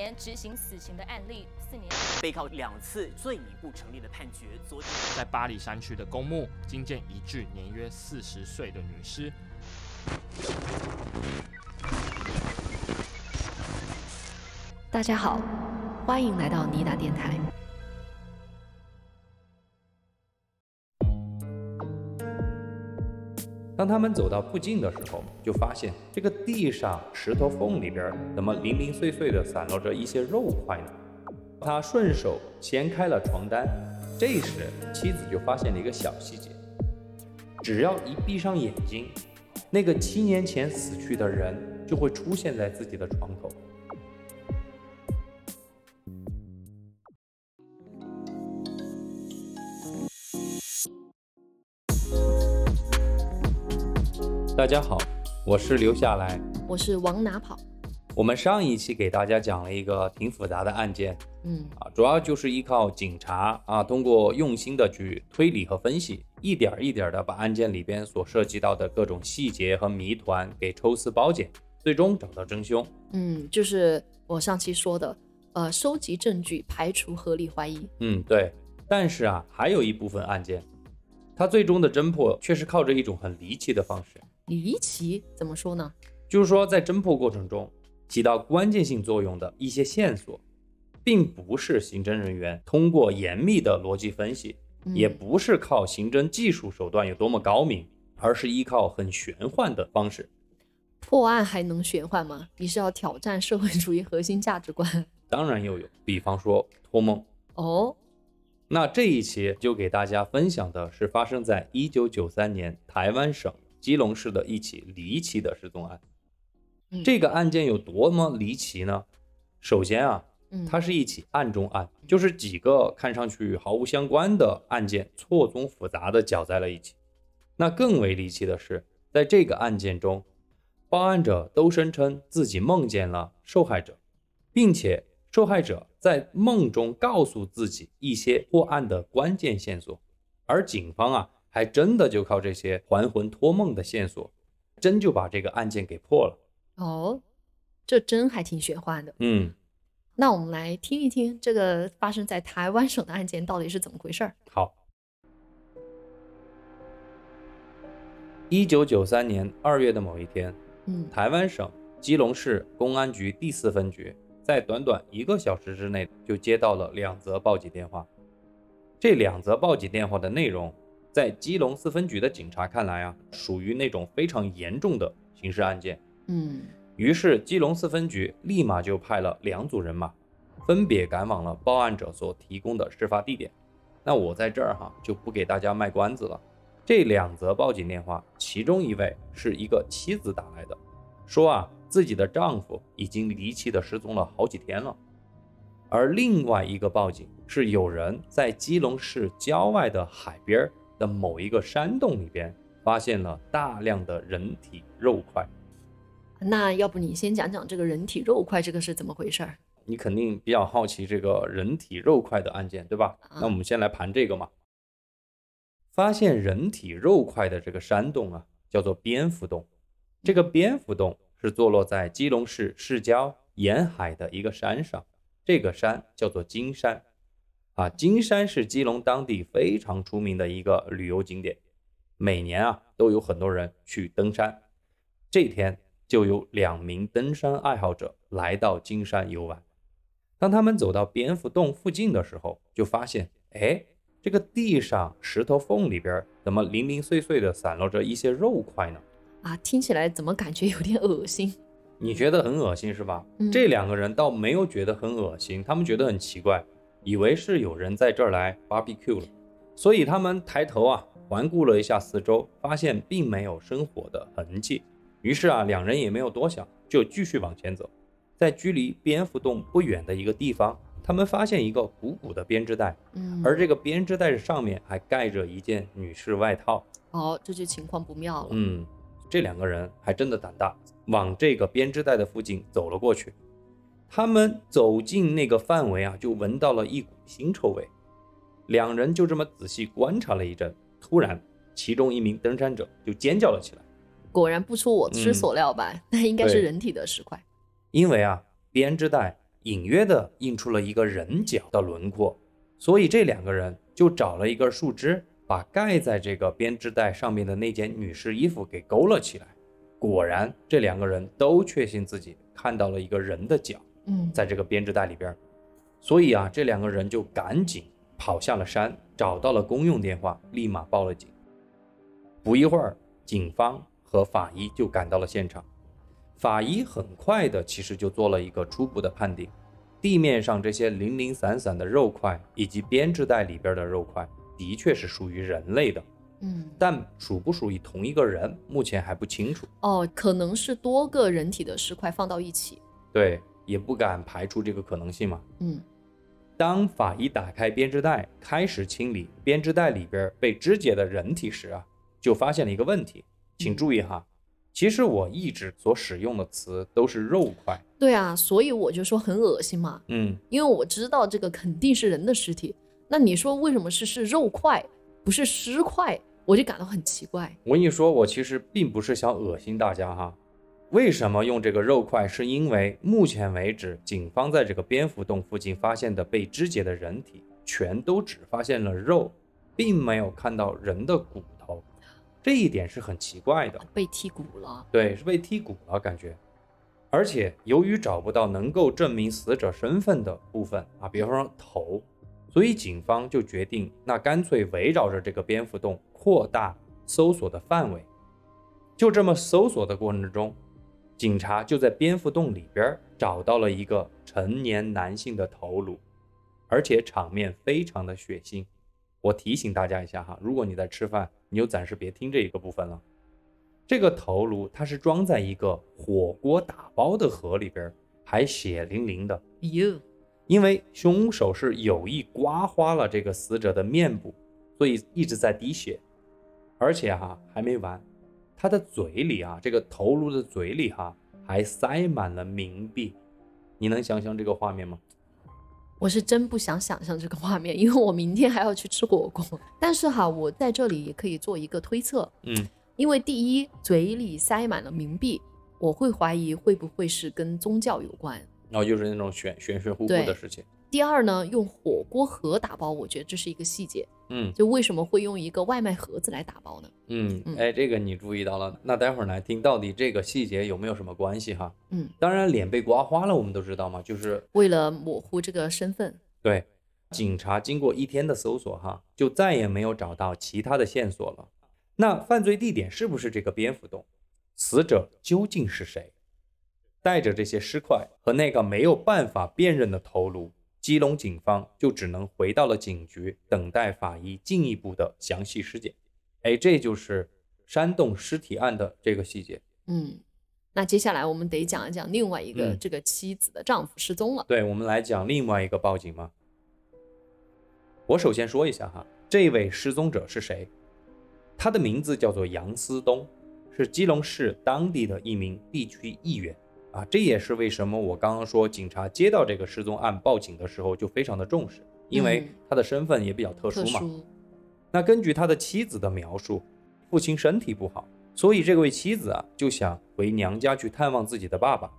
年执行死刑的案例，四年被告两次罪名不成立的判决，昨天在巴黎山区的公墓惊见一具年约四十岁的女尸。大家好，欢迎来到尼达电台。当他们走到附近的时候，就发现这个地上石头缝里边怎么零零碎碎的散落着一些肉块呢？他顺手掀开了床单，这时妻子就发现了一个小细节：只要一闭上眼睛，那个七年前死去的人就会出现在自己的床头。大家好，我是留下来，我是往哪跑？我们上一期给大家讲了一个挺复杂的案件，嗯啊，主要就是依靠警察啊，通过用心的去推理和分析，一点一点的把案件里边所涉及到的各种细节和谜团给抽丝剥茧，最终找到真凶。嗯，就是我上期说的，呃，收集证据，排除合理怀疑。嗯，对。但是啊，还有一部分案件，它最终的侦破却是靠着一种很离奇的方式。离奇怎么说呢？就是说，在侦破过程中起到关键性作用的一些线索，并不是刑侦人员通过严密的逻辑分析，嗯也不是靠刑侦技术手段有多么高明，而是依靠很玄幻的方式。破案还能玄幻吗？你是要挑战社会主义核心价值观？当然又有，比方说托梦。哦，那这一期就给大家分享的是发生在一九九三年台湾省基隆市的一起离奇的失踪案。嗯这个案件有多么离奇呢？首先啊，嗯，它是一起案中案，就是几个看上去毫无相关的案件错综复杂的搅在了一起。那更为离奇的是，在这个案件中，报案者都声称自己梦见了受害者，并且受害者在梦中告诉自己一些破案的关键线索，而警方啊，还真的就靠这些还魂托梦的线索，真就把这个案件给破了。哦，这真还挺玄幻的。嗯，那我们来听一听这个发生在台湾省的案件到底是怎么回事儿。好。一九九三年二月的某一天，嗯台湾省基隆市公安局第四分局在短短一个小时之内就接到了两则报警电话。这两则报警电话的内容，在基隆四分局的警察看来啊，属于那种非常严重的刑事案件。嗯于是，基隆四分局立马就派了两组人马，分别赶往了报案者所提供的事发地点。那我在这儿哈就不给大家卖关子了。这两则报警电话，其中一位是一个妻子打来的，说啊自己的丈夫已经离奇的失踪了好几天了。而另外一个报警是有人在基隆市郊外的海边儿的某一个山洞里边发现了大量的人体肉块。那要不你先讲讲这个人体肉块这个是怎么回事儿？你肯定比较好奇这个人体肉块的案件，对吧？啊那我们先来盘这个嘛。发现人体肉块的这个山洞啊，叫做蝙蝠洞。这个蝙蝠洞是坐落在基隆市市郊沿海的一个山上，这个山叫做金山。啊，金山是基隆当地非常出名的一个旅游景点，每年啊都有很多人去登山。这天就有两名登山爱好者来到金山游玩。当他们走到蝙蝠洞附近的时候，就发现，哎，这个地上石头缝里边怎么零零碎碎的散落着一些肉块呢？啊，听起来怎么感觉有点恶心？你觉得很恶心是吧？嗯这两个人倒没有觉得很恶心，他们觉得很奇怪，以为是有人在这儿来 barbecue 了，所以他们抬头啊环顾了一下四周，发现并没有生火的痕迹。于是啊，两人也没有多想，就继续往前走。在距离蝙蝠洞不远的一个地方，他们发现一个鼓鼓的编织袋，嗯，而这个编织袋上面还盖着一件女士外套。哦，这就情况不妙了。嗯，这两个人还真的胆大，往这个编织袋的附近走了过去。他们走进那个范围啊，就闻到了一股腥臭味。两人就这么仔细观察了一阵，突然，其中一名登山者就尖叫了起来，果然不出我之嗯所料吧，那应该是人体的尸块。因为啊，编织袋隐约的印出了一个人脚的轮廓，所以这两个人就找了一根树枝，把盖在这个编织袋上面的那件女士衣服给勾了起来。果然，这两个人都确信自己看到了一个人的脚嗯，在这个编织袋里边，所以啊，这两个人就赶紧跑下了山，找到了公用电话，立马报了警。不一会儿，警方和法医就赶到了现场。法医很快的，其实就做了一个初步的判定：地面上这些零零散散的肉块以及编织袋里边的肉块，的确是属于人类的，嗯，但属不属于同一个人，目前还不清楚。哦，可能是多个人体的尸块放到一起。对，也不敢排除这个可能性嘛。嗯当法医打开编织袋，开始清理编织袋里边被肢解的人体时啊，就发现了一个问题。请注意哈，其实我一直所使用的词都是肉块。对啊，所以我就说很恶心嘛，嗯，因为我知道这个肯定是人的尸体。那你说为什么是是肉块，不是尸块？我就感到很奇怪。我跟你说，我其实并不是想恶心大家哈。为什么用这个肉块？是因为目前为止，警方在这个蝙蝠洞附近发现的被肢解的人体，全都只发现了肉，并没有看到人的骨头，这一点是很奇怪的。被剔骨了。对，是被剔骨了感觉。而且由于找不到能够证明死者身份的部分啊，比方说头，所以警方就决定，那干脆围绕着这个蝙蝠洞扩大搜索的范围。就这么搜索的过程之中，警察就在蝙蝠洞里边找到了一个成年男性的头颅，而且场面非常的血腥。我提醒大家一下哈，如果你在吃饭，你就暂时别听这一个部分了。这个头颅它是装在一个火锅打包的盒里边，还血淋淋的，哟，因为凶手是有意刮花了这个死者的面部，所以一直在滴血。而且哈还没完，他的嘴里啊，这个头颅的嘴里哈还塞满了冥币。你能想象这个画面吗？我是真不想想象这个画面，因为我明天还要去吃火锅。但是哈，我在这里也可以做一个推测，嗯，因为第一，嘴里塞满了冥币，我会怀疑会不会是跟宗教有关。然后就是那种玄玄玄乎乎的事情。第二呢，用火锅盒打包，我觉得这是一个细节，嗯就为什么会用一个外卖盒子来打包呢？嗯嗯，哎，这个你注意到了。那待会儿来听到底这个细节有没有什么关系哈？嗯，当然脸被刮花了，我们都知道嘛，就是为了模糊这个身份，对，警察经过一天的搜索，哈，就再也没有找到其他的线索了。那犯罪地点是不是这个蝙蝠洞？死者究竟是谁？带着这些尸块和那个没有办法辨认的头颅，基隆警方就只能回到了警局，等待法医进一步的详细尸检。哎，这就是山洞尸体案的这个细节。嗯，那接下来我们得讲一讲另外一个嗯这个妻子的丈夫失踪了。对，我们来讲另外一个报警吗。我首先说一下哈，这位失踪者是谁？他的名字叫做杨思东，是基隆市当地的一名地区议员啊。这也是为什么我刚刚说警察接到这个失踪案报警的时候就非常的重视，因为嗯他的身份也比较特殊嘛。那根据他的妻子的描述，父亲身体不好，所以这位妻子啊就想回娘家去探望自己的爸爸。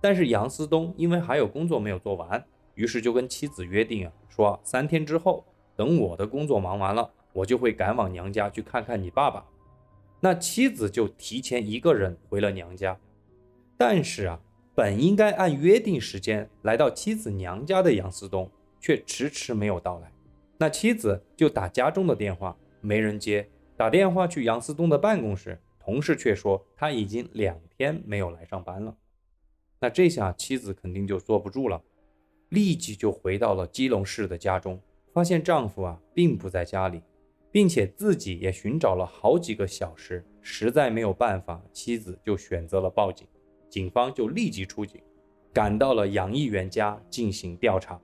但是杨思东因为还有工作没有做完，于是就跟妻子约定啊，说三天之后，等我的工作忙完了，我就会赶往娘家去看看你爸爸。那妻子就提前一个人回了娘家，但是啊，本应该按约定时间来到妻子娘家的杨思东，却迟迟没有到来。那妻子就打家中的电话，没人接。打电话去杨思东的办公室，同事却说他已经两天没有来上班了。那这下妻子肯定就坐不住了，立即就回到了基隆市的家中，发现丈夫啊并不在家里，并且自己也寻找了好几个小时，实在没有办法，妻子就选择了报警。警方就立即出警，赶到了杨议员家进行调查。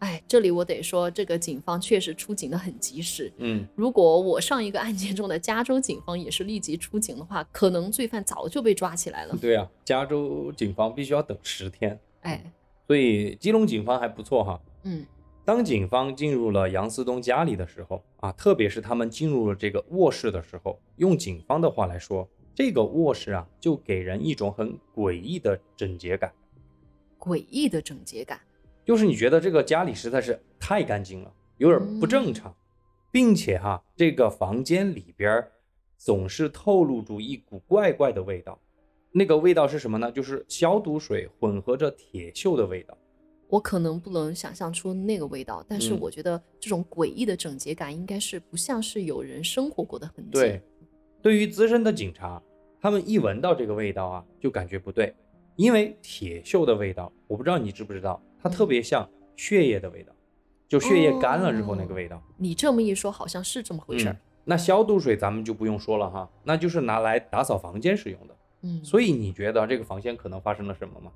哎，这里我得说，这个警方确实出警的很及时。嗯，如果我上一个案件中的加州警方也是立即出警的话，可能罪犯早就被抓起来了。对啊，加州警方必须要等十天，哎，所以基隆警方还不错哈。嗯当警方进入了杨思东家里的时候啊，特别是他们进入了这个卧室的时候，用警方的话来说，这个卧室啊，就给人一种很诡异的整洁感。诡异的整洁感。就是你觉得这个家里实在是太干净了，有点不正常，并且哈，这个房间里边总是透露出一股怪怪的味道。那个味道是什么呢？就是消毒水混合着铁锈的味道。我可能不能想象出那个味道，但是嗯我觉得这种诡异的整洁感应该是不像是有人生活过的痕迹。对，对于资深的警察，他们一闻到这个味道啊，就感觉不对，因为铁锈的味道，我不知道你知不知道，它特别像血液的味道，就血液干了之后那个味道。你这么一说，好像是这么回事儿嗯。那消毒水咱们就不用说了哈，那就是拿来打扫房间使用的。嗯，所以你觉得这个房间可能发生了什么吗？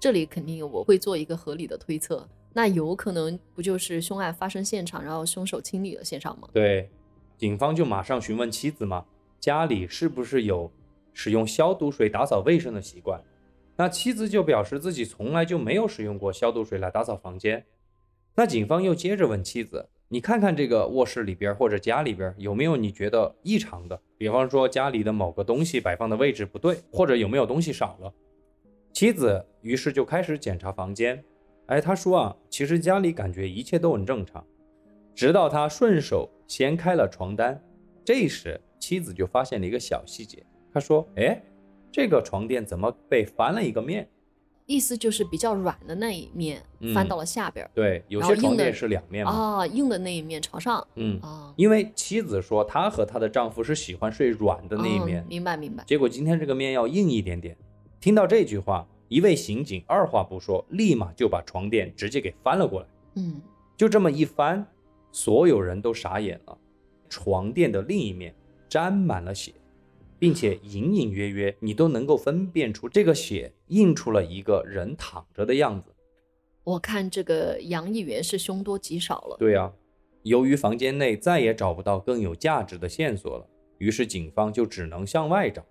这里肯定我会做一个合理的推测，那有可能不就是凶案发生现场，然后凶手清理了现场吗？对，警方就马上询问妻子嘛，家里是不是有使用消毒水打扫卫生的习惯？那妻子就表示自己从来就没有使用过消毒水来打扫房间。那警方又接着问妻子：“你看看这个卧室里边或者家里边有没有你觉得异常的？比方说家里的某个东西摆放的位置不对，或者有没有东西少了？”妻子于是就开始检查房间。哎，她说啊，其实家里感觉一切都很正常。直到他顺手掀开了床单，这时妻子就发现了一个小细节。她说：“哎，这个床垫怎么被翻了一个面？意思就是比较软的那一面嗯翻到了下边儿，对，有些床垫是两面嘛。啊，硬的那一面朝上嗯，啊，因为妻子说她和她的丈夫是喜欢睡软的那一哦面，明白明白。结果今天这个面要硬一点点。听到这句话，一位刑警二话不说，立马就把床垫直接给翻了过来。嗯，就这么一翻，所有人都傻眼了。床垫的另一面沾满了血，并且隐隐约约你都能够分辨出这个血印出了一个人躺着的样子。我看这个杨议员是凶多吉少了。对啊，由于房间内再也找不到更有价值的线索了，于是警方就只能向外找。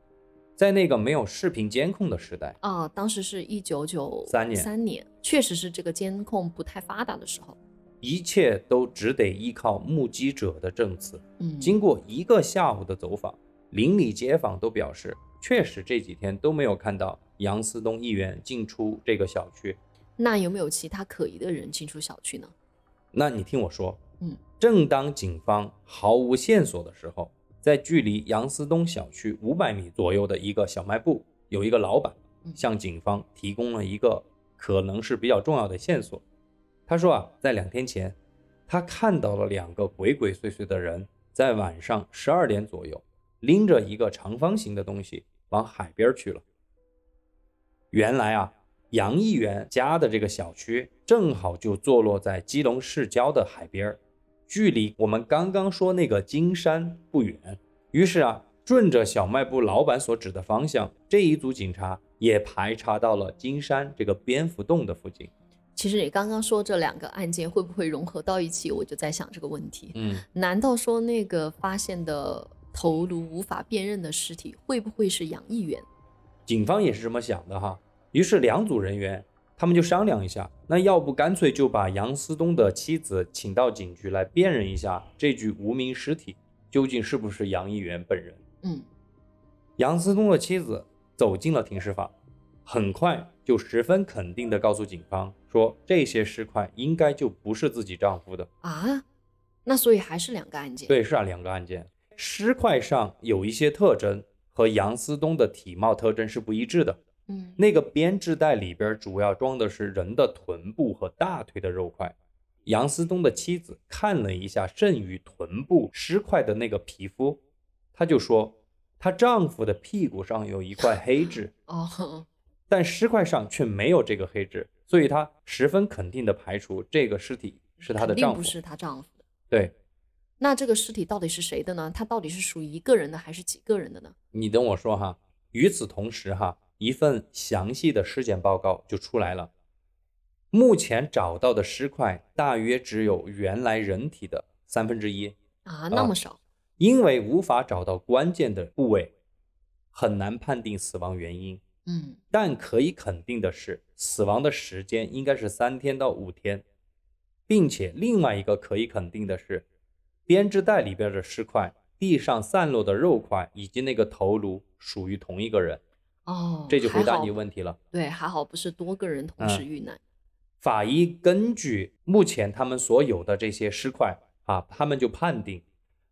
在那个没有视频监控的时代，啊，当时是一九九三年三年，确实是这个监控不太发达的时候。一切都只得依靠目击者的证词。嗯，经过一个下午的走访，邻里街坊都表示，确实这几天都没有看到杨思东议员进出这个小区。那有没有其他可疑的人进出小区呢？那你听我说，嗯，正当警方毫无线索的时候，在距离杨思东小区五百米左右的一个小卖部，有一个老板嗯向警方提供了一个可能是比较重要的线索。他说啊，在两天前，他看到了两个鬼鬼祟祟的人在晚上十二点左右，拎着一个长方形的东西往海边去了。原来啊，杨议员家的这个小区正好就坐落在基隆市郊的海边，距离我们刚刚说那个金山不远。于是啊，顺着小卖部老板所指的方向，这一组警察也排查到了金山这个蝙蝠洞的附近。其实你刚刚说这两个案件会不会融合到一起，我就在想这个问题。嗯，难道说那个发现的头颅无法辨认的尸体会不会是杨议员？警方也是这么想的哈。于是两组人员他们就商量一下，那要不干脆就把杨思东的妻子请到警局来辨认一下这具无名尸体究竟是不是杨议员本人。嗯，杨思东的妻子走进了停尸房，很快就十分肯定地告诉警方说，这些尸块应该就不是自己丈夫的。啊，那所以还是两个案件。，对，是啊，两个案件，尸块上有一些特征和杨思东的体貌特征是不一致的。嗯，那个编织袋里边主要装的是人的臀部和大腿的肉块。杨思东的妻子看了一下剩余臀部尸块的那个皮肤，她就说，她丈夫的屁股上有一块黑痣，哦，但尸块上却没有这个黑痣，所以她十分肯定的排除这个尸体是她的丈夫。不是她丈夫的。对那这个尸体到底是谁的呢？它到底是属于一个人的还是几个人的呢？你等我说哈。与此同时哈，一份详细的尸检报告就出来了。目前找到的尸块大约只有原来人体的三分之一，啊，那么少。因为无法找到关键的部位，很难判定死亡原因。嗯，但可以肯定的是，死亡的时间应该是三天到五天，并且另外一个可以肯定的是，编织袋里边的尸块、地上散落的肉块以及那个头颅属于同一个人。哦，这就回答你问题了。对，还好不是多个人同嗯时遇难。法医根据目前他们所有的这些尸块啊，他们就判定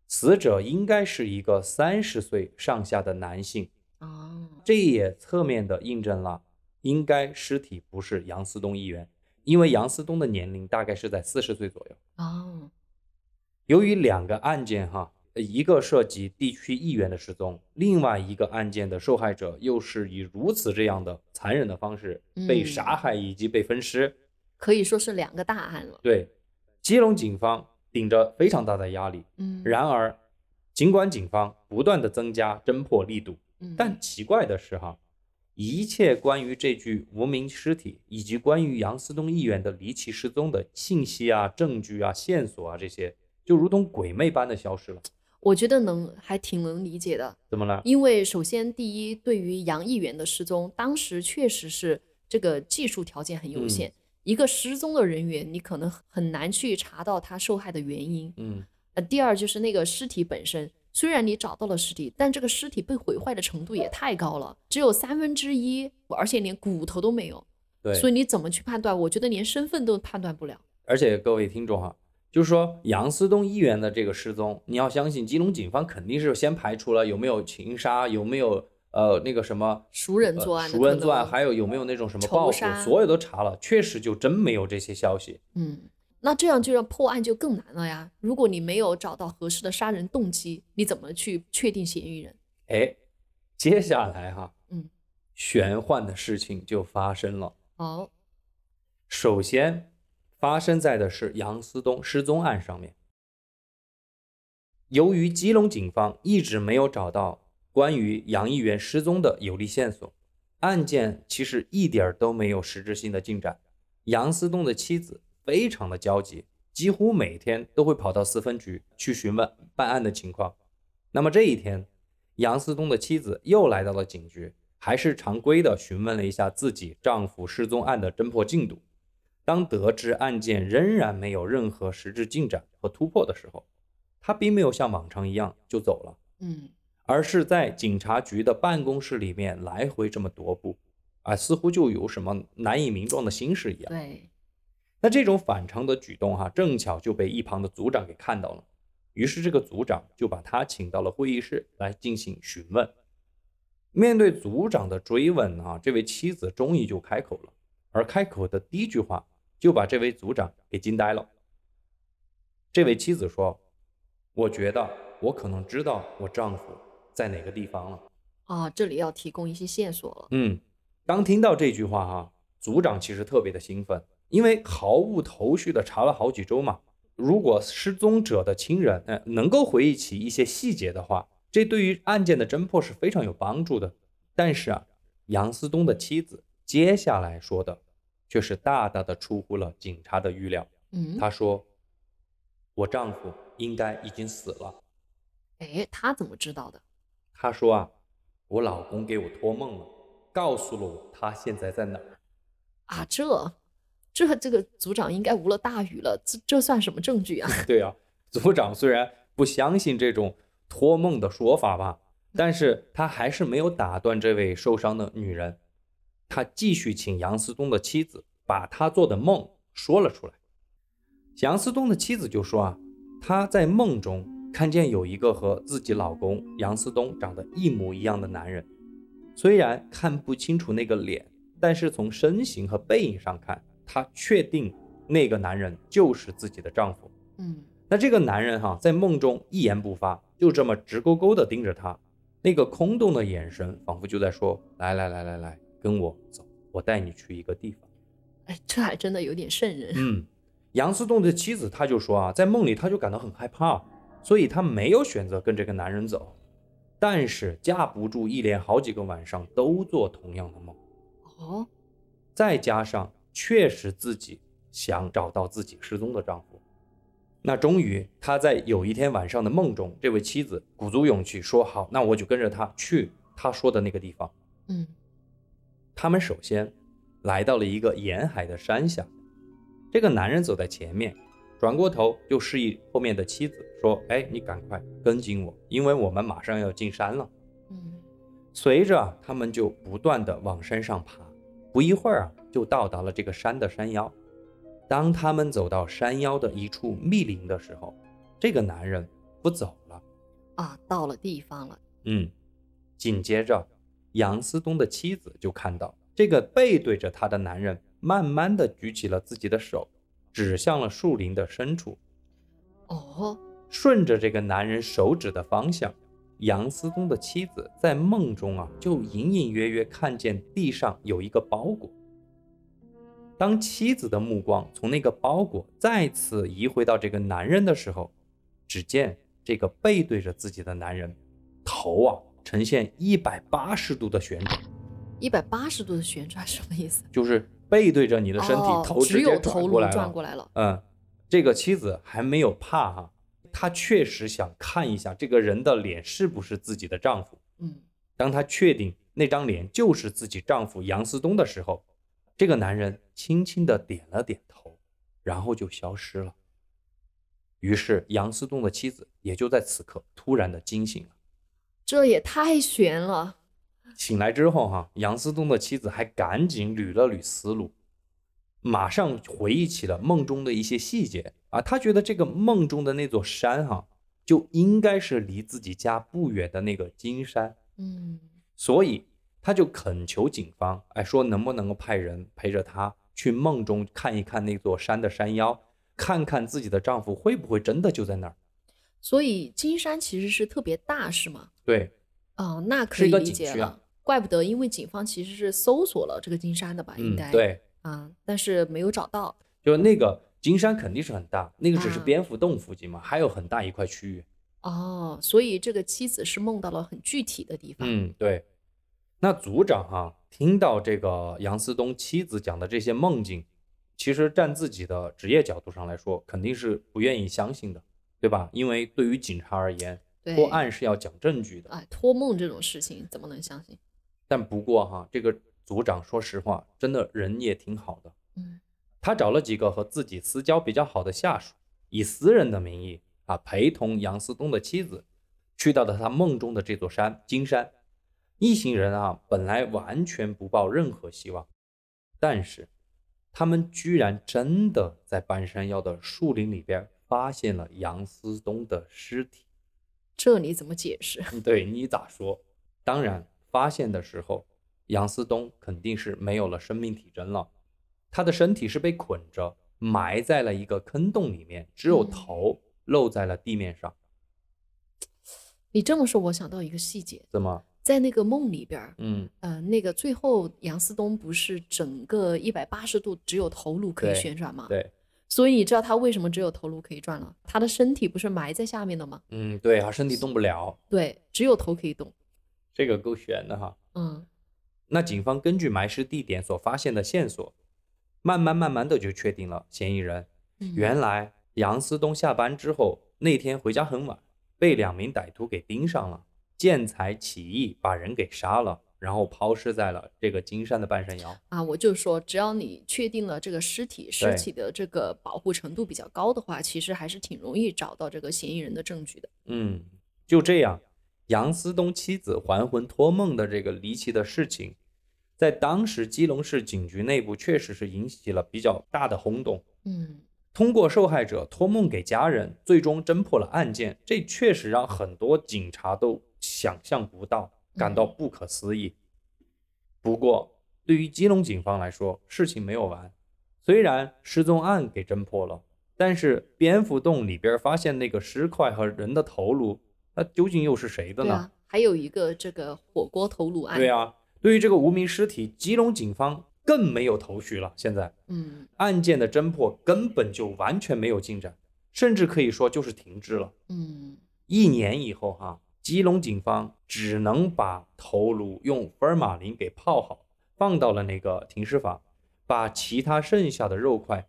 死者应该是一个三十岁上下的男性，哦，这也侧面的印证了应该尸体不是杨思东一员，因为杨思东的年龄大概是在四十岁左右。哦，由于两个案件哈，呃一个涉及地区议员的失踪，另外一个案件的受害者又是以如此这样的残忍的方式被嗯杀害以及被分尸，可以说是两个大案了。对，基隆警方顶着非常大的压力。嗯，然而，尽管警方不断的增加侦破力度，嗯但奇怪的是哈，一切关于这具无名尸体以及关于杨思东议员的离奇失踪的信息啊、证据啊、线索啊这些，就如同鬼魅般的消失了。我觉得能还挺能理解的，怎么了？因为首先第一，对于杨议员的失踪，当时确实是这个技术条件很有限，嗯一个失踪的人员，你可能很难去查到他受害的原因。嗯，呃，第二就是那个尸体本身，虽然你找到了尸体，但这个尸体被毁坏的程度也太高了，只有三分之一，而且连骨头都没有，对。所以你怎么去判断？我觉得连身份都判断不了。而且各位听众哈，就是说杨思东议员的这个失踪，你要相信基隆警方肯定是先排除了有没有情杀，有没有呃那个什么熟人呃作案的熟人作案，还有有没有那种什么仇报复，杀所有都查了，确实就真没有这些消息。嗯，那这样就让破案就更难了呀。如果你没有找到合适的杀人动机，你怎么去确定嫌疑人？哎，接下来哈，嗯，玄幻的事情就发生了。哦，首先发生在的是杨思东失踪案上面。由于基隆警方一直没有找到关于杨议员失踪的有力线索，案件其实一点儿都没有实质性的进展。杨思东的妻子非常的焦急，几乎每天都会跑到四分局去询问办案的情况。那么这一天，杨思东的妻子又来到了警局，还是常规的询问了一下自己丈夫失踪案的侦破进度。当得知案件仍然没有任何实质进展和突破的时候，她并没有像往常一样就走了，嗯，而是在警察局的办公室里面来回这么踱步，啊，似乎就有什么难以名状的心事一样。对，那这种反常的举动哈、正巧就被一旁的组长给看到了，于是这个组长就把他请到了会议室来进行询问。面对组长的追问啊，这位妻子终于就开口了，而开口的第一句话就把这位组长给惊呆了。这位妻子说：“我觉得我可能知道我丈夫在哪个地方了。”啊，这里要提供一些线索了。嗯，当听到这句话哈、组长其实特别的兴奋，因为毫无头绪的查了好几周嘛。如果失踪者的亲人，呃，能够回忆起一些细节的话，这对于案件的侦破是非常有帮助的。但是啊，杨思东的妻子接下来说的，却是大大的出乎了警察的预料。嗯，她说：“我丈夫应该已经死了。哎，他怎么知道的？”他说啊，我老公给我托梦了，告诉了我他现在在哪儿。啊，这这这个组长应该无了大语了，这这算什么证据啊？对啊，组长虽然不相信这种托梦的说法吧，但是他还是没有打断这位受伤的女人，他继续请杨思东的妻子把他做的梦说了出来。杨思东的妻子就说啊，她在梦中看见有一个和自己老公杨思东长得一模一样的男人，虽然看不清楚那个脸，但是从身形和背影上看，她确定那个男人就是自己的丈夫。嗯，那这个男人哈，在梦中一言不发，就这么直勾勾地盯着她，那个空洞的眼神，仿佛就在说：“来来来来来，跟我走，我带你去一个地方。哎，这还真的有点瘆”人。嗯，杨思栋的妻子她就说啊，在梦里她就感到很害怕，所以她没有选择跟这个男人走，但是架不住一连好几个晚上都做同样的梦，哦，再加上确实自己想找到自己失踪的丈夫。那终于，他在有一天晚上的梦中，这位妻子鼓足勇气说：“好，那我就跟着他去他说的那个地方。嗯，”他们首先来到了一个沿海的山下，这个男人走在前面，转过头就示意后面的妻子说：“哎，你赶快跟紧我，因为我们马上要进山了。”嗯，随着他们就不断的往山上爬，不一会儿啊，就到达了这个山的山腰。当他们走到山腰的一处密林的时候，这个男人不走了。啊，到了地方了。嗯，紧接着，杨思东的妻子就看到这个背对着他的男人，慢慢的举起了自己的手，指向了树林的深处。哦，顺着这个男人手指的方向，杨思东的妻子在梦中啊，就隐隐约约看见地上有一个包裹。当妻子的目光从那个包裹再次移回到这个男人的时候，只见这个背对着自己的男人，头啊呈现一百八十度的旋转，一百八十度的旋转什么意思？就是背对着你的身体，哦头直接只有头颅转过来了。转过来了。嗯，这个妻子还没有怕哈、她确实想看一下这个人的脸是不是自己的丈夫。嗯，当她确定那张脸就是自己丈夫杨思东的时候，这个男人轻轻的点了点头，然后就消失了。于是杨思栋的妻子也就在此刻突然的惊醒了。这也太悬了。醒来之后哈、杨思栋的妻子还赶紧捋了捋思路，马上回忆起了梦中的一些细节啊，他觉得这个梦中的那座山哈、就应该是离自己家不远的那个金山，嗯，所以他就恳求警方，哎，说能不能够派人陪着他去梦中看一看那座山的山腰，看看自己的丈夫会不会真的就在那儿。所以金山其实是特别大，是吗？对，哦，那可以理解了。怪不得，因为警方其实是搜索了这个金山的吧？应嗯该，对，啊，但是没有找到。就那个金山肯定是很大，那个只是啊蝙蝠洞附近嘛，还有很大一块区域。哦，所以这个妻子是梦到了很具体的地方。嗯，对。那组长哈、听到这个杨思东妻子讲的这些梦境，其实站自己的职业角度上来说，肯定是不愿意相信的，对吧？因为对于警察而言，破案是要讲证据的。哎，托梦这种事情怎么能相信？但不过哈，这个组长说实话，真的人也挺好的。嗯，他找了几个和自己私交比较好的下属，以私人的名义啊，陪同杨思东的妻子去到了他梦中的这座山金山。一行人啊，本来完全不抱任何希望，但是他们居然真的在半山腰的树林里边发现了杨思东的尸体。这你怎么解释？对你咋说？当然，发现的时候，杨思东肯定是没有了生命体征了，他的身体是被捆着，埋在了一个坑洞里面，只有嗯头露在了地面上。你这么说，我想到一个细节，怎么？在那个梦里边儿，嗯，呃，那个最后杨思东不是整个一百八十度只有头颅可以旋转吗？对，所以你知道他为什么只有头颅可以转了？他的身体不是埋在下面的吗？嗯，对他，身体动不了，对，只有头可以动。这个够悬的哈。嗯，那警方根据埋尸地点所发现的线索，慢慢慢慢的就确定了嫌疑人。嗯原来杨思东下班之后那天回家很晚，被两名歹徒给盯上了，见财起意把人给杀了，然后抛尸在了这个金山的半山腰。啊，我就说，只要你确定了这个尸体尸体的这个保护程度比较高的话，其实还是挺容易找到这个嫌疑人的证据的。嗯，就这样，杨思东妻子还魂托梦的这个离奇的事情，在当时基隆市警局内部确实是引起了比较大的轰动。嗯，通过受害者托梦给家人，最终侦破了案件，这确实让很多警察都想象不到，感到不可思议。不过，对于吉隆警方来说，事情没有完。虽然失踪案给侦破了，但是蝙蝠洞里边发现那个尸块和人的头颅，那究竟又是谁的呢？啊，还有一个这个火锅头颅案。对啊，对于这个无名尸体，吉隆警方更没有头绪了。现在嗯案件的侦破根本就完全没有进展，甚至可以说就是停滞了。嗯一年以后，哈，基隆警方只能把头颅用福尔马林给泡好，放到了那个停尸房，把其他剩下的肉块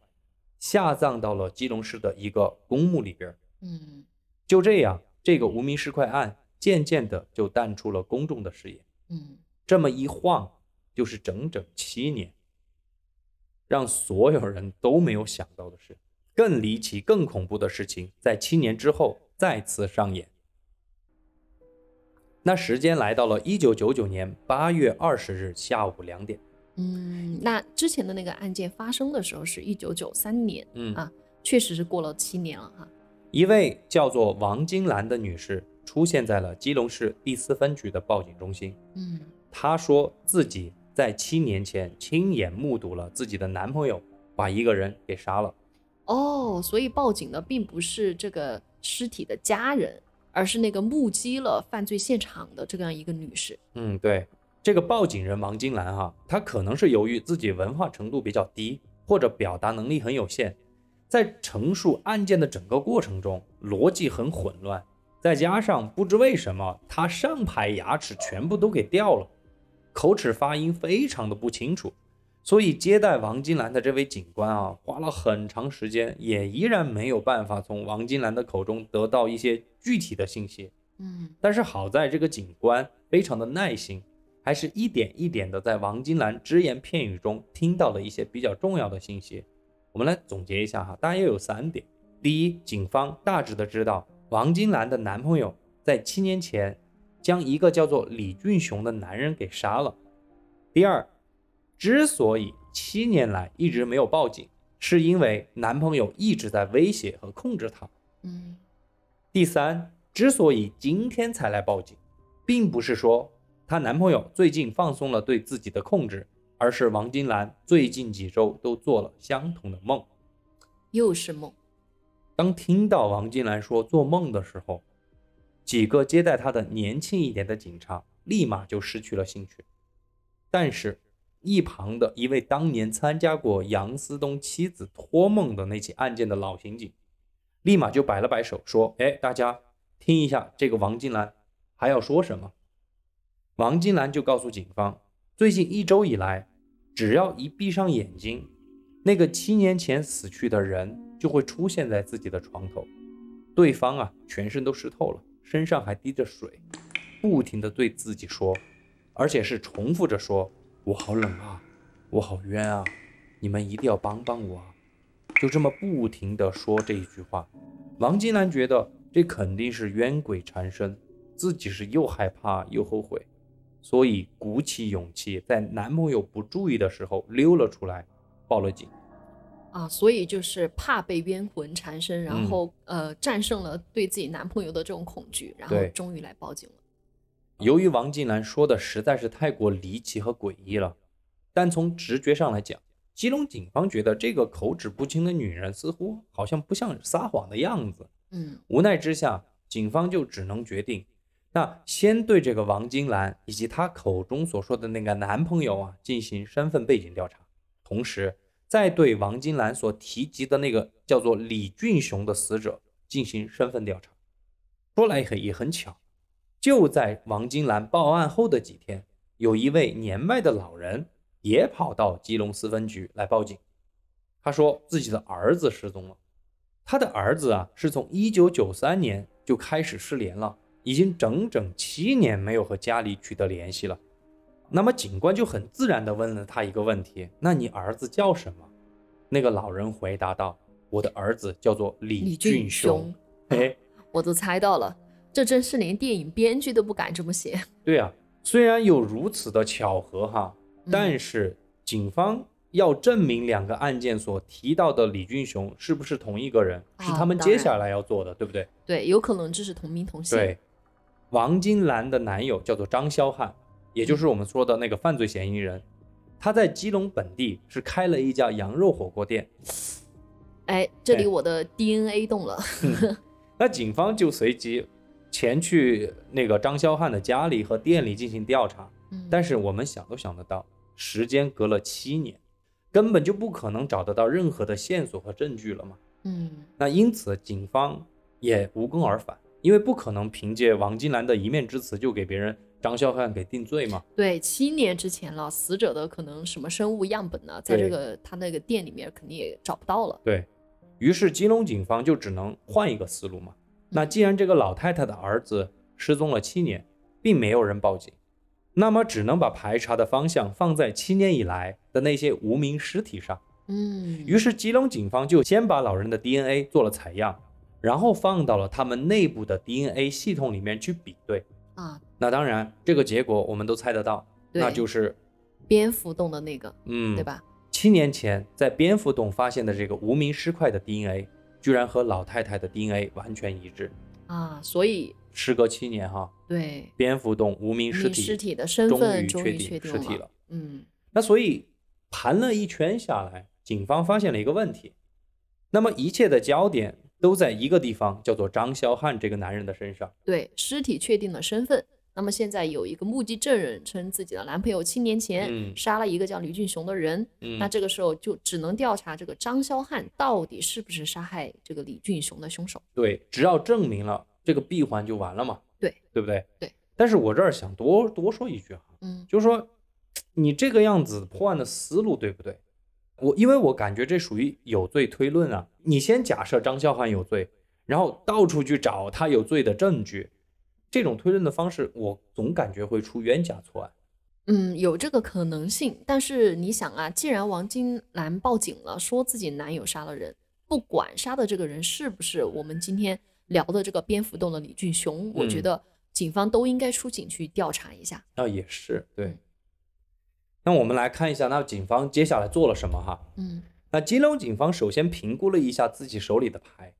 下葬到了基隆市的一个公墓里边。嗯就这样，这个无名尸块案渐渐的就淡出了公众的视野。嗯，这么一晃，就是整整七年。让所有人都没有想到的是，更离奇、更恐怖的事情在七年之后再次上演。那时间来到了一九九九年八月二十日下午两点。嗯，那之前的那个案件发生的时候是一九九三年，嗯啊，确实是过了七年了哈。一位叫做王金兰的女士出现在了基隆市第四分局的报警中心。嗯她说自己在七年前亲眼目睹了自己的男朋友把一个人给杀了。哦，所以报警的并不是这个尸体的家人，而是那个目击了犯罪现场的这样一个女士。嗯，对，这个报警人王金兰哈、她可能是由于自己文化程度比较低，或者表达能力很有限，在陈述案件的整个过程中逻辑很混乱，再加上不知为什么她上排牙齿全部都给掉了，口齿发音非常的不清楚，所以接待王金兰的这位警官啊，花了很长时间，也依然没有办法从王金兰的口中得到一些具体的信息。嗯但是好在这个警官非常的耐心，还是一点一点的在王金兰只言片语中听到了一些比较重要的信息。我们来总结一下哈，大约有三点：第一，警方大致的知道王金兰的男朋友在七年前将一个叫做李俊雄的男人给杀了；第二，之所以七年来一直没有报警，是因为男朋友一直在威胁和控制她。嗯第三，之所以今天才来报警，并不是说她男朋友最近放松了对自己的控制，而是王金兰最近几周都做了相同的梦。又是梦。当听到王金兰说做梦的时候，几个接待她的年轻一点的警察立马就失去了兴趣。但是，一旁的一位当年参加过杨思东妻子托梦的那起案件的老刑警，立马就摆了摆手说：“哎，大家听一下，这个王金兰还要说什么？”王金兰就告诉警方，最近一周以来，只要一闭上眼睛，那个七年前死去的人就会出现在自己的床头，对方啊全身都湿透了，身上还滴着水，不停的对自己说，而且是重复着说：“我好冷啊，我好冤啊，你们一定要帮帮我啊！”就这么不停的说这一句话，王金兰觉得这肯定是冤鬼缠身，自己是又害怕又后悔，所以鼓起勇气，在男朋友不注意的时候溜了出来，报了警。啊，所以就是怕被冤魂缠身，然嗯后、呃战胜了对自己男朋友的这种恐惧，然后终于来报警了。由于王金兰说的实在是太过离奇和诡异了，但从直觉上来讲，基隆警方觉得这个口齿不清的女人似乎好像不像撒谎的样子。嗯无奈之下，警方就只能决定，那先对这个王金兰以及她口中所说的那个男朋友啊进行身份背景调查，同时再对王金兰所提及的那个叫做李俊雄的死者进行身份调查。说来也很也很巧，就在王金兰报案后的几天，有一位年迈的老人也跑到基隆四分局来报警，他说自己的儿子失踪了。他的儿子啊，是从一九九三年就开始失联了，已经整整七年没有和家里取得联系了。那么警官就很自然地问了他一个问题：“那你儿子叫什么？”那个老人回答道：“我的儿子叫做李李俊俊雄嘿嘿，我都猜到了，这真是连电影编剧都不敢这么写。对啊，虽然有如此的巧合哈，嗯但是警方要证明两个案件所提到的李俊雄是不是同一个人，是哦他们接下来要做的，对不对？对，有可能这是同名同姓。对，王金兰的男友叫做张肖汉，也就是我们说的那个犯罪嫌疑人。他在基隆本地是开了一家羊肉火锅店，哎，这里哎我的 DNA 动了。那警方就随即前去那个张肖汉的家里和店里进行调查。嗯，但是我们想都想得到，时间隔了七年，根本就不可能找得到任何的线索和证据了嘛。嗯那因此，警方也无功而返，因为不可能凭借王金兰的一面之词就给别人张肖汉给定罪嘛。对，七年之前了，死者的可能什么生物样本呢，在这个他那个店里面肯定也找不到了。对于是，金龙警方就只能换一个思路嘛。那既然这个老太太的儿子失踪了七年，并没有人报警，那么只能把排查的方向放在七年以来的那些无名尸体上。嗯，于是，吉隆警方就先把老人的 DNA 做了采样，然后放到了他们内部的 DNA 系统里面去比对。啊，那当然，这个结果我们都猜得到，那就是，蝙蝠洞的那个，嗯，对？吧？七年前在蝙蝠洞发现的这个无名尸块的 DNA，居然和老太太的 DNA 完全一致。啊，所以时隔七年哈，对蝙蝠洞无名尸体尸体的身终份终于确定定尸体了。嗯，那所以盘了一圈下来，警方发现了一个问题，那么一切的焦点都在一个地方，叫做张霄汉这个男人的身上。对，尸体确定了身份。那么现在有一个目击证人称自己的男朋友七年前嗯杀了一个叫李俊雄的人，嗯那这个时候就只能调查这个张霄汉到底是不是杀害这个李俊雄的凶手。对，只要证明了这个闭环就完了嘛。对，对不对？对。但是我这儿想多多说一句哈，嗯就是说你这个样子破案的思路对不对？我因为我感觉这属于有罪推论啊。你先假设张霄汉有罪，然后到处去找他有罪的证据，这种推论的方式，我总感觉会出冤假错案。嗯，有这个可能性。但是你想啊，既然王金兰报警了，说自己男友杀了人，不管杀的这个人是不是我们今天聊的这个蝙蝠洞的李俊雄，我觉嗯得警方都应该出警去调查一下。啊，也是对嗯。那我们来看一下，那警方接下来做了什么哈？嗯那金龙警方首先评估了一下自己手里的牌，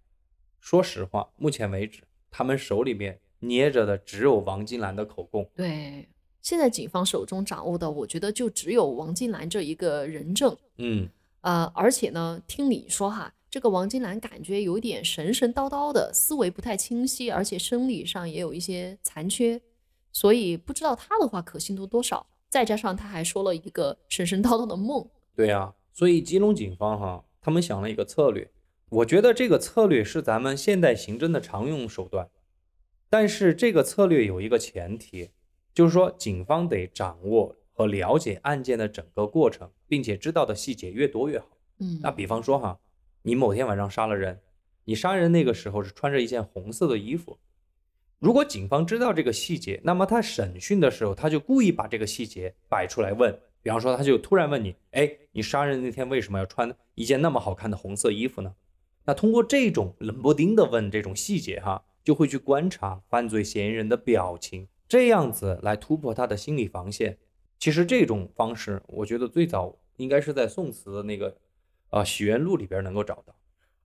说实话，目前为止，他们手里面捏着的只有王金兰的口供。对，现在警方手中掌握的，我觉得就只有王金兰这一个人证。嗯，呃，而且呢，听你说哈，这个王金兰感觉有点神神叨叨的，思维不太清晰，而且生理上也有一些残缺，所以不知道他的话可信度多少。再加上他还说了一个神神叨叨的梦，对呀、所以吉隆警方哈，他们想了一个策略，我觉得这个策略是咱们现代刑侦的常用手段，但是这个策略有一个前提，就是说警方得掌握和了解案件的整个过程，并且知道的细节越多越好。嗯，那比方说哈，你某天晚上杀了人，你杀人那个时候是穿着一件红色的衣服。如果警方知道这个细节，那么他审讯的时候，他就故意把这个细节摆出来问。比方说，他就突然问你：“哎，你杀人那天为什么要穿一件那么好看的红色衣服呢？”那通过这种冷不丁的问这种细节哈，就会去观察犯罪嫌疑人的表情，这样子来突破他的心理防线。其实这种方式，我觉得最早应该是在宋词的那个啊《洗冤录》里边能够找到。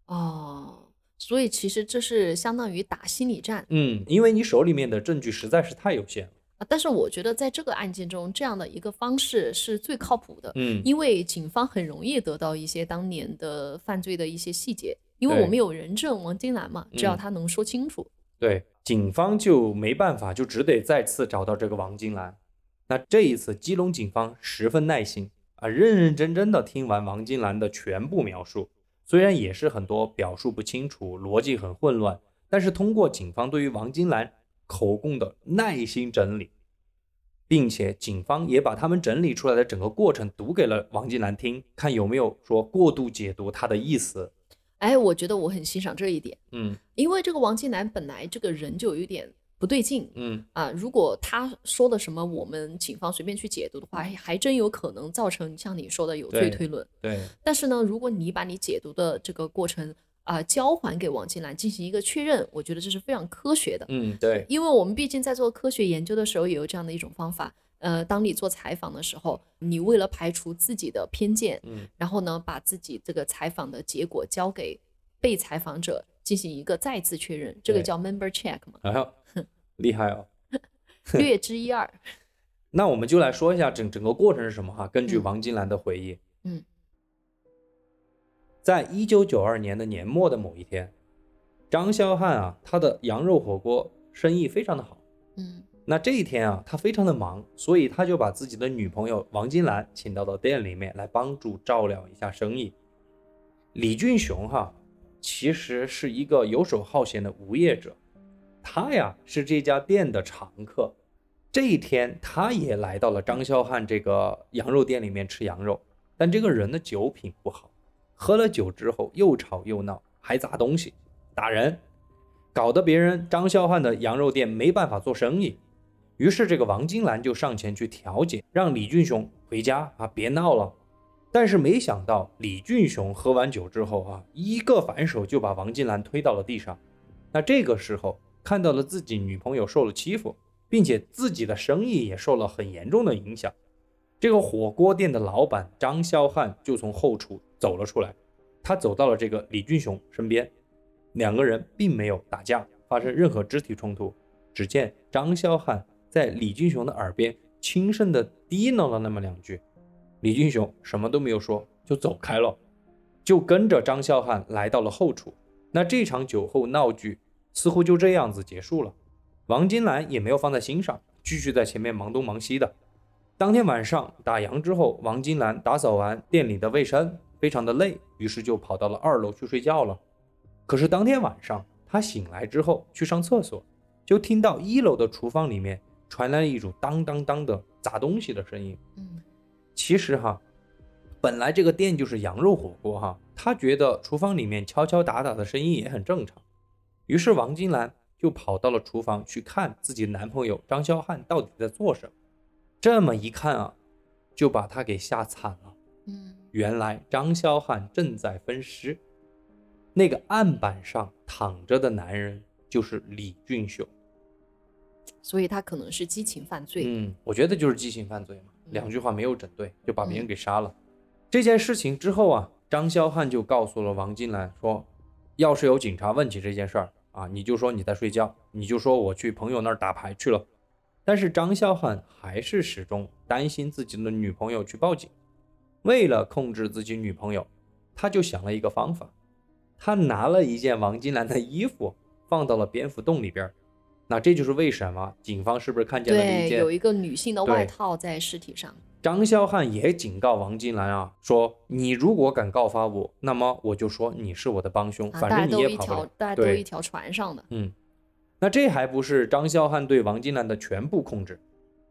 哦，所以其实这是相当于打心理战嗯，因为你手里面的证据实在是太有限了。啊。但是我觉得在这个案件中，这样的一个方式是最靠谱的，嗯，因为警方很容易得到一些当年的犯罪的一些细节，因为我们有人证王金兰嘛，只要嗯他能说清楚。对，警方就没办法，就只得再次找到这个王金兰。那这一次，基隆警方十分耐心啊，认认真真的听完王金兰的全部描述，虽然也是很多表述不清楚，逻辑很混乱，但是通过警方对于王金兰口供的耐心整理，并且警方也把他们整理出来的整个过程读给了王金兰听，看有没有说过度解读他的意思。哎，我觉得我很欣赏这一点，嗯因为这个王金南本来这个人就有一点不对劲嗯，啊。如果他说的什么，我们警方随便去解读的话，还还真有可能造成像你说的有罪推论。对，但是呢，如果你把你解读的这个过程啊、交还给王金兰进行一个确认，我觉得这是非常科学的。嗯对，因为我们毕竟在做科学研究的时候，也有这样的一种方法。呃，当你做采访的时候，你为了排除自己的偏见，嗯然后呢，把自己这个采访的结果交给被采访者进行一个再次确认，这个叫 member check 嘛，哎呦，厉害哦。略知一二。那我们就来说一下整整个过程是什么哈？根据嗯王金兰的回忆，嗯，在一九九二年的年末的某一天，张霄汉啊，他的羊肉火锅生意非常的好。嗯那这一天啊，他非常的忙，所以他就把自己的女朋友王金兰请到了店里面来帮助照料一下生意。李俊雄哈，其实是一个游手好闲的无业者，他呀是这家店的常客。这一天，他也来到了张肖汉这个羊肉店里面吃羊肉，但这个人的酒品不好，喝了酒之后又吵又闹，还砸东西、打人，搞得别人张肖汉的羊肉店没办法做生意。于是这个王金兰就上前去调解，让李俊雄回家啊，别闹了。但是没想到李俊雄喝完酒之后啊，一个反手就把王金兰推到了地上。那这个时候看到了自己女朋友受了欺负，并且自己的生意也受了很严重的影响。这个火锅店的老板张肖汉就从后厨走了出来，他走到了这个李俊雄身边，两个人并没有打架，发生任何肢体冲突。只见张肖汉在李俊雄的耳边轻声的低囔了那么两句，李俊雄什么都没有说，就走开了，就跟着张孝汉来到了后厨。那这场酒后闹剧似乎就这样子结束了。王金兰也没有放在心上，继续在前面忙东忙西的。当天晚上打烊之后，王金兰打扫完店里的卫生，非常的累，于是就跑到了二楼去睡觉了。可是当天晚上，她醒来之后去上厕所，就听到一楼的厨房里面传来了一种当当当的砸东西的声音。嗯，其实哈，本来这个店就是羊肉火锅哈，他觉得厨房里面敲敲打打的声音也很正常。于是王金兰就跑到了厨房去看自己男朋友张霄汉到底在做什么。这么一看啊，就把他给吓惨了。嗯，原来张霄汉正在分尸，那个案板上躺着的男人就是李俊雄。所以他可能是激情犯罪。嗯，我觉得就是激情犯罪嘛，嗯两句话没有整对，就把别人给杀了。这件事情之后啊，张霄汉就告诉了王金兰说，要是有警察问起这件事儿啊，你就说你在睡觉，你就说我去朋友那儿打牌去了。但是张霄汉还是始终担心自己的女朋友去报警，为了控制自己女朋友，他就想了一个方法，他拿了一件王金兰的衣服放到了蝙蝠洞里边儿。那这就是为什么警方是不是看见了有一个女性的外套在尸体上。张霄汉也警告王金兰啊，说你如果敢告发我，那么我就说你是我的帮凶，啊，反正你也跑不了。大家都对一条船上的。嗯，那这还不是张霄汉对王金兰的全部控制。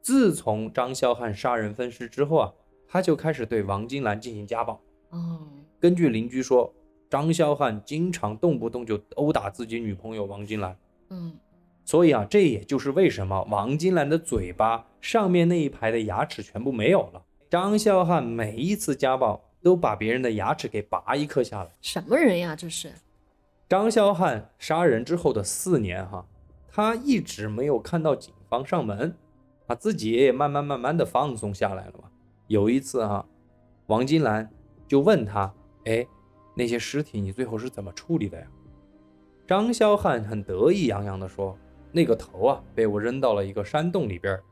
自从张霄汉杀人分尸之后啊，他就开始对王金兰进行家暴。哦，根据邻居说，张霄汉经常动不动就殴打自己女朋友王金兰。嗯，所以啊，这也就是为什么王金兰的嘴巴上面那一排的牙齿全部没有了。张霄汉每一次家暴都把别人的牙齿给拔一颗下来。什么人呀？这是。张霄汉杀人之后的四年，哈，他一直没有看到警方上门，啊，自己也慢慢慢慢的放松下来了嘛。有一次哈，王金兰就问他，哎，那些尸体你最后是怎么处理的呀？张霄汉很得意洋洋地说，那个头啊被我扔到了一个山洞里边儿，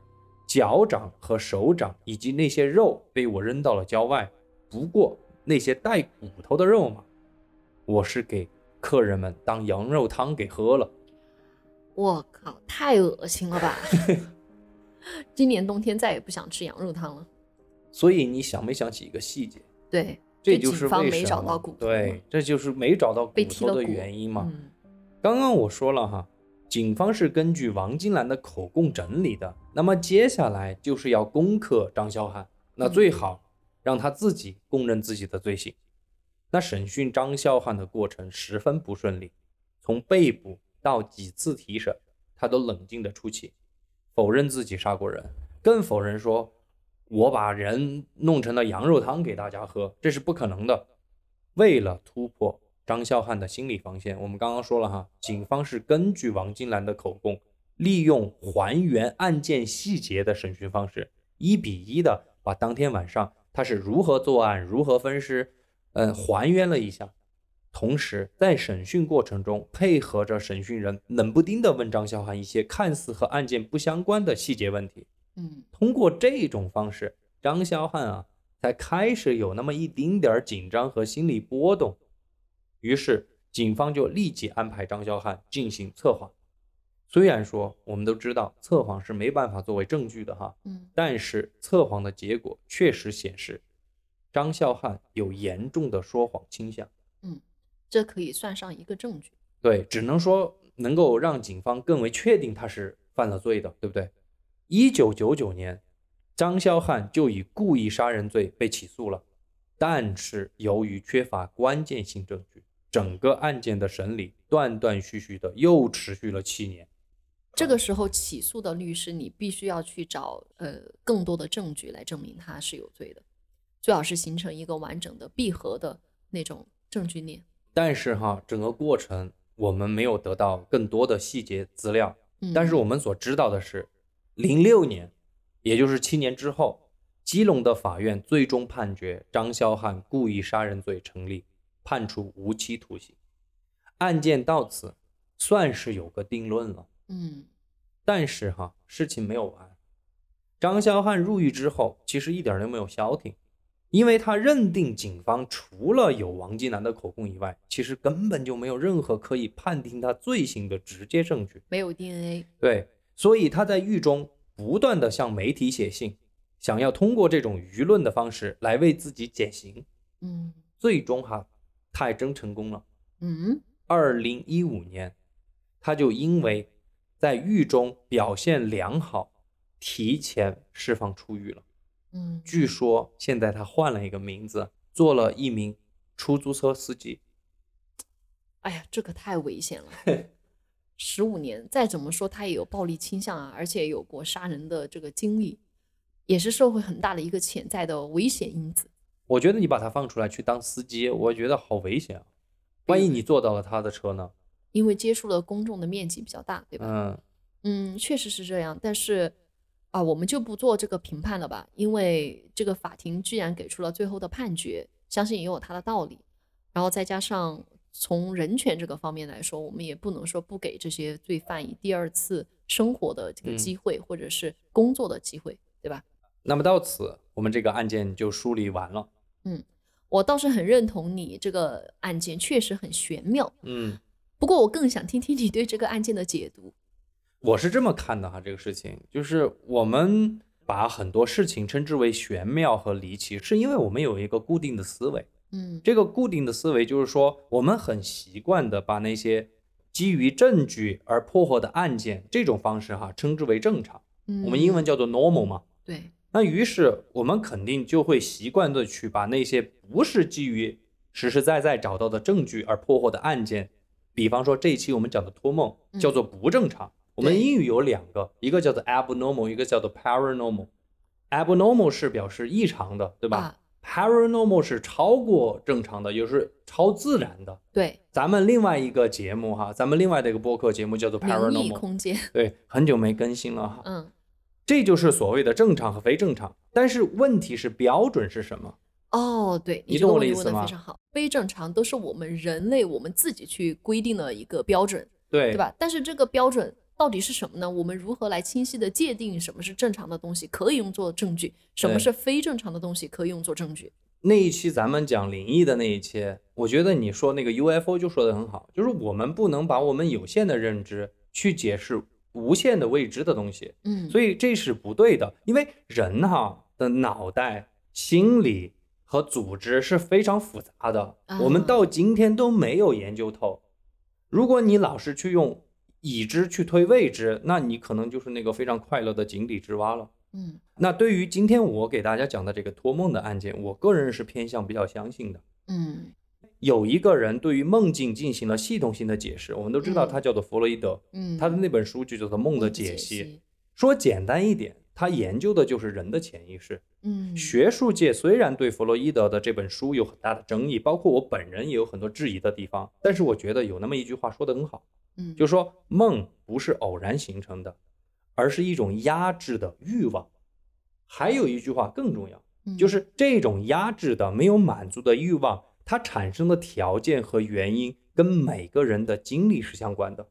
脚掌和手掌以及那些肉被我扔到了郊外。不过那些带骨头的肉嘛，我是给客人们当羊肉汤给喝了。我靠，太恶心了吧！今年冬天再也不想吃羊肉汤了。所以你想没想起一个细节？对，这就是方没为什么找到骨头对，这就是没找到骨头的原因嘛。嗯刚刚我说了哈，警方是根据王金兰的口供整理的，那么接下来就是要攻克张霄汉，那最好让他自己供认自己的罪行。那审讯张霄汉的过程十分不顺利，从被捕到几次提审，他都冷静的出奇，否认自己杀过人，更否认说我把人弄成了羊肉汤给大家喝，这是不可能的。为了突破张孝汉的心理防线，我们刚刚说了哈，警方是根据王金兰的口供，利用还原案件细节的审讯方式，一比一的把当天晚上他是如何作案、如何分尸，嗯，还原了一下。同时，在审讯过程中，配合着审讯人冷不丁的问张孝汉一些看似和案件不相关的细节问题。嗯，通过这种方式，张孝汉啊才开始有那么一丁点儿紧张和心理波动。于是，警方就立即安排张霄汉进行测谎。虽然说我们都知道测谎是没办法作为证据的哈，嗯，但是测谎的结果确实显示，张孝汉有严重的说谎倾向。嗯这可以算上一个证据。对，只能说能够让警方更为确定他是犯了罪的，对不对？一九九九年，张孝汉就以故意杀人罪被起诉了，但是由于缺乏关键性证据，整个案件的审理断断续续的又持续了七年。这个时候起诉的律师，你必须要去找呃更多的证据来证明他是有罪的，最好是形成一个完整的闭合的那种证据链。但是哈，整个过程我们没有得到更多的细节资料，嗯，但是我们所知道的是，零六年，也就是七年之后，基隆的法院最终判决张肖汉故意杀人罪成立，判处无期徒刑。案件到此算是有个定论了。嗯但是哈，事情没有完。张肖汉入狱之后，其实一点都没有消停，因为他认定警方除了有王金南的口供以外，其实根本就没有任何可以判定他罪行的直接证据。没有 DNA，对，所以他在狱中不断的向媒体写信，想要通过这种舆论的方式来为自己减刑。嗯最终哈，他还真成功了。嗯二零一五年，他就因为在狱中表现良好，提前释放出狱了。嗯，据说现在他换了一个名字，做了一名出租车司机。哎呀，这可太危险了。十五年，再怎么说他也有暴力倾向啊，而且有过杀人的这个经历，也是社会很大的一个潜在的危险因子。我觉得你把他放出来去当司机，我觉得好危险啊！万一你坐到了他的车呢？因为接触了公众的面积比较大，对吧？嗯，嗯，确实是这样，但是啊，我们就不做这个评判了吧，因为这个法庭居然给出了最后的判决，相信也有它的道理。然后再加上从人权这个方面来说，我们也不能说不给这些罪犯以第二次生活的这个嗯机会，或者是工作的机会，对吧？那么到此，我们这个案件就梳理完了。我倒是很认同你这个案件确实很玄妙，嗯，不过我更想听听你对这个案件的解读。我是这么看的哈，这个事情就是我们把很多事情称之为玄妙和离奇，是因为我们有一个固定的思维。嗯这个固定的思维就是说，我们很习惯的把那些基于证据而破获的案件这种方式哈称之为正常，嗯，我们英文叫做 normal 嘛。对，那于是我们肯定就会习惯的去把那些不是基于实实在在找到的证据而破获的案件，比方说这一期我们讲的托梦嗯叫做不正常。我们英语有两个，一个叫做 abnormal，一个叫做 paranormal。abnormal 是表示异常的，对吧？啊 paranormal 是超过正常的，也就是超自然的。对，咱们另外一个节目哈，咱们另外的一个播客节目叫做 paranormal，空间，对，很久没更新了哈。嗯。这就是所谓的正常和非正常。但是问题是标准是什么？哦，对你懂我的意思吗非常好。非正常都是我们人类我们自己去规定的一个标准，对对？吧？但是这个标准到底是什么呢？我们如何来清晰的界定什么是正常的东西可以用作证据，什么是非正常的东西可以用作证据？那一期咱们讲灵异的那一期，我觉得你说那个 UFO 就说的很好，就是我们不能把我们有限的认知去解释无限的未知的东西，嗯，所以这是不对的。因为人哈的脑袋、心理和组织是非常复杂的，我们啊到今天都没有研究透。如果你老是去用已知去推未知，那你可能就是那个非常快乐的井底之蛙了。嗯那对于今天我给大家讲的这个托梦的案件，我个人是偏向比较相信的。嗯有一个人对于梦境进行了系统性的解释，我们都知道嗯他叫做弗洛伊德，嗯，他的那本书就叫做《梦的解析》。析，说简单一点，他研究的就是人的潜意识。嗯，学术界虽然对弗洛伊德的这本书有很大的争议，包括我本人也有很多质疑的地方，但是我觉得有那么一句话说得很好，嗯，就说梦不是偶然形成的，而是一种压制的欲望。还有一句话更重要，嗯就是这种压制的、没有满足的欲望，它产生的条件和原因跟每个人的经历是相关的。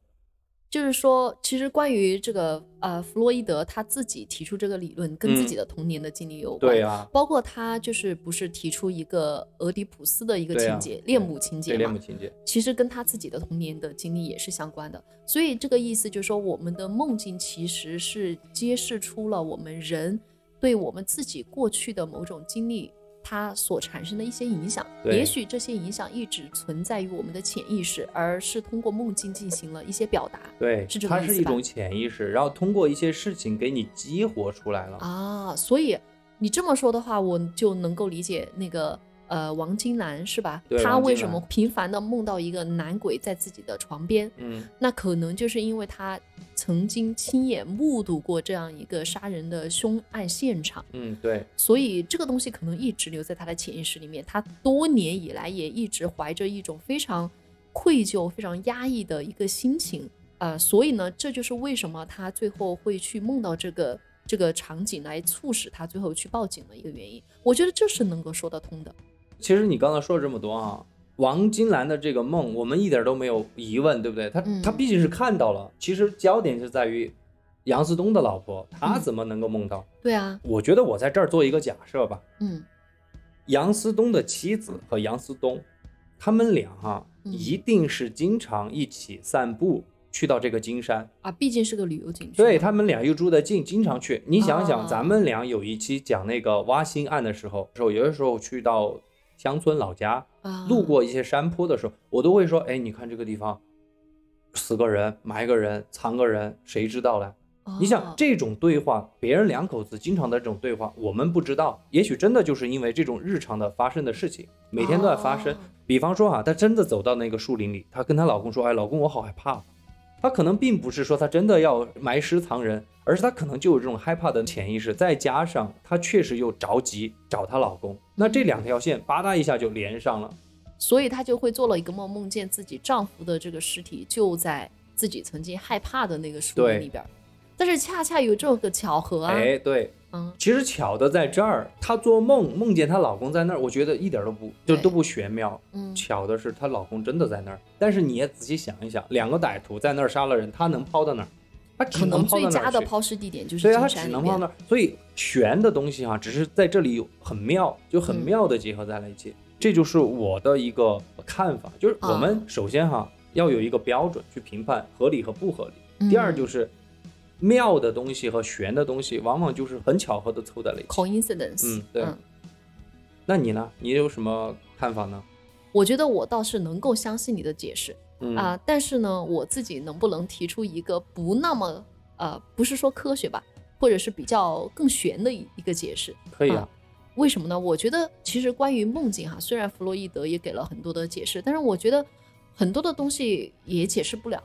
就是说，其实关于这个呃，弗洛伊德他自己提出这个理论，跟自己的童年的经历有关。嗯对啊，包括他就是不是提出一个俄狄浦斯的一个情节，恋母情节嘛？恋母情节，其实跟他自己的童年的经历也是相关的。所以这个意思就是说，我们的梦境其实是揭示出了我们人对我们自己过去的某种经历。它所产生的一些影响，也许这些影响一直存在于我们的潜意识，而是通过梦境进行了一些表达对，是这它是一种潜意识，然后通过一些事情给你激活出来了。啊。所以你这么说的话，我就能够理解那个呃王金兰是吧？对她王金兰为什么频繁的梦到一个男鬼在自己的床边？嗯，那可能就是因为他曾经亲眼目睹过这样一个杀人的凶案现场，嗯，对，所以这个东西可能一直留在他的潜意识里面。他多年以来也一直怀着一种非常愧疚、非常压抑的一个心情呃，所以呢，这就是为什么他最后会去梦到这个这个场景，来促使他最后去报警的一个原因。我觉得这是能够说得通的。其实你刚才说了这么多啊，王金兰的这个梦，我们一点都没有疑问，对不对？他嗯他毕竟是看到了，其实焦点是在于杨思东的老婆，她嗯怎么能够梦到？对啊，我觉得我在这儿做一个假设吧，嗯杨思东的妻子和杨思东，他们俩哈、嗯一定是经常一起散步，去到这个金山。啊，毕竟是个旅游景区。对他们俩又住得近，经常去。你想想，哦咱们俩有一期讲那个挖心案的时候，时候有的时候去到乡村老家，啊，路过一些山坡的时候，我都会说：“哎，你看这个地方，死个人，埋个人，藏个人，谁知道嘞？”哦，你想这种对话，别人两口子经常的这种对话，我们不知道，也许真的就是因为这种日常的发生的事情，每天都在发生。哦比方说啊，她真的走到那个树林里，她跟她老公说：“哎，老公，我好害怕。”她可能并不是说她真的要埋尸藏人，而是她可能就有这种害怕的潜意识，再加上她确实又着急找她老公，那这两条线吧嗒一下就连上了。所以她就会做了一个梦，梦见自己丈夫的这个尸体就在自己曾经害怕的那个树林里边儿。但是恰恰有这个巧合啊，哎，对，嗯，其实巧的在这儿，她做梦梦见她老公在那儿，我觉得一点都不就都不玄妙。嗯巧的是，她老公真的在那儿，但是你也仔细想一想，两个歹徒在那儿杀了人，他能抛到哪儿？他只可能抛最佳的？抛尸地点就是对啊，他金山里面只能抛那儿。所以玄的东西哈、只是在这里有很妙，就很嗯妙的结合在了一起。这就是我的一个看法，就是我们啊首先哈、要有一个标准去评判合理和不合理。第二嗯就是妙的东西和玄的东西，往往就是很巧合的凑在了一起。coincidence，嗯对那你呢？你有什么看法呢？我觉得我倒是能够相信你的解释嗯啊、但是呢，我自己能不能提出一个不那么呃，不是说科学吧，或者是比较更玄的一一个解释？可以啊啊。为什么呢？我觉得其实关于梦境哈，虽然弗洛伊德也给了很多的解释，但是我觉得很多的东西也解释不了。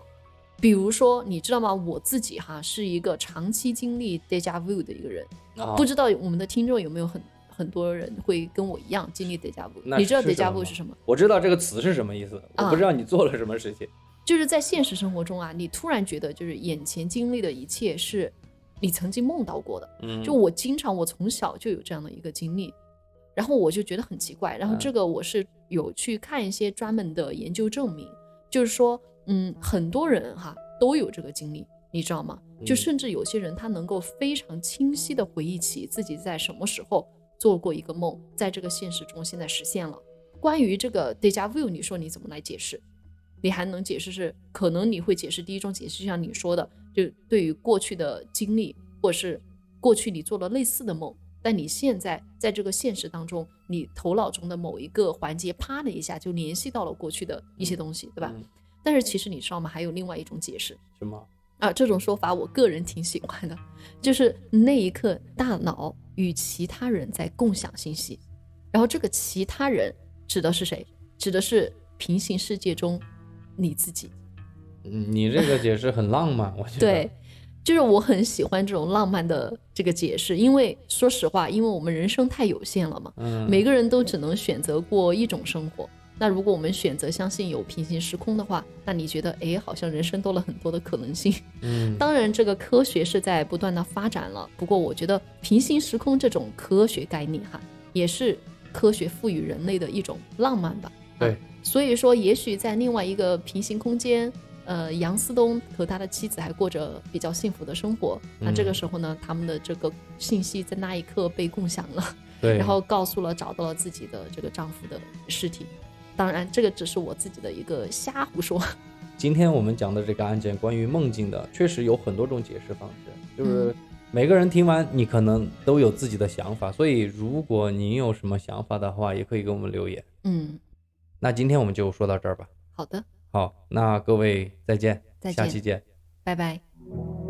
比如说，你知道吗？我自己哈是一个长期经历 deja vu 的一个人，啊不知道我们的听众有没有很很多人会跟我一样经历 deja vu？你知道 deja 么 vu 是什么？我知道这个词是什么意思，我啊不知道你做了什么事情。就是在现实生活中啊，你突然觉得就是眼前经历的一切是你曾经梦到过的。嗯就我经常，我从小就有这样的一个经历，然后我就觉得很奇怪。然后嗯这个我是有去看一些专门的研究证明，就是说，嗯，很多人哈都有这个经历，你知道吗？就嗯甚至有些人他能够非常清晰的回忆起自己在什么时候做过一个梦，在这个现实中现在实现了。关于这个 deja vu，你说你怎么来解释？你还能解释是可能你会解释第一种解释，就像你说的，就对于过去的经历，或者是过去你做了类似的梦，但你现在在这个现实当中，你头脑中的某一个环节啪的一下就联系到了过去的一些东西，对吧？嗯但是其实你知道吗？还有另外一种解释什么？啊，这种说法我个人挺喜欢的，就是那一刻大脑与其他人在共享信息，然后这个其他人指的是谁？指的是平行世界中你自己。嗯你这个解释很浪漫，我觉得。对，就是我很喜欢这种浪漫的这个解释，因为说实话，因为我们人生太有限了嘛，嗯，每个人都只能选择过一种生活。那如果我们选择相信有平行时空的话，那你觉得，哎，好像人生多了很多的可能性。嗯，当然，这个科学是在不断的发展了。不过，我觉得平行时空这种科学概念哈，也是科学赋予人类的一种浪漫吧。啊对，所以说，也许在另外一个平行空间，呃，杨思东和他的妻子还过着比较幸福的生活。那这个嗯时候呢，他们的这个信息在那一刻被共享了，对，然后告诉了找到了自己的这个丈夫的尸体。当然，这个只是我自己的一个瞎胡说。今天我们讲的这个案件，关于梦境的，确实有很多种解释方式，就是嗯每个人听完，你可能都有自己的想法。所以，如果您有什么想法的话，也可以给我们留言。嗯，那今天我们就说到这儿吧。好的，好，那各位再见，再见下期见。拜拜。「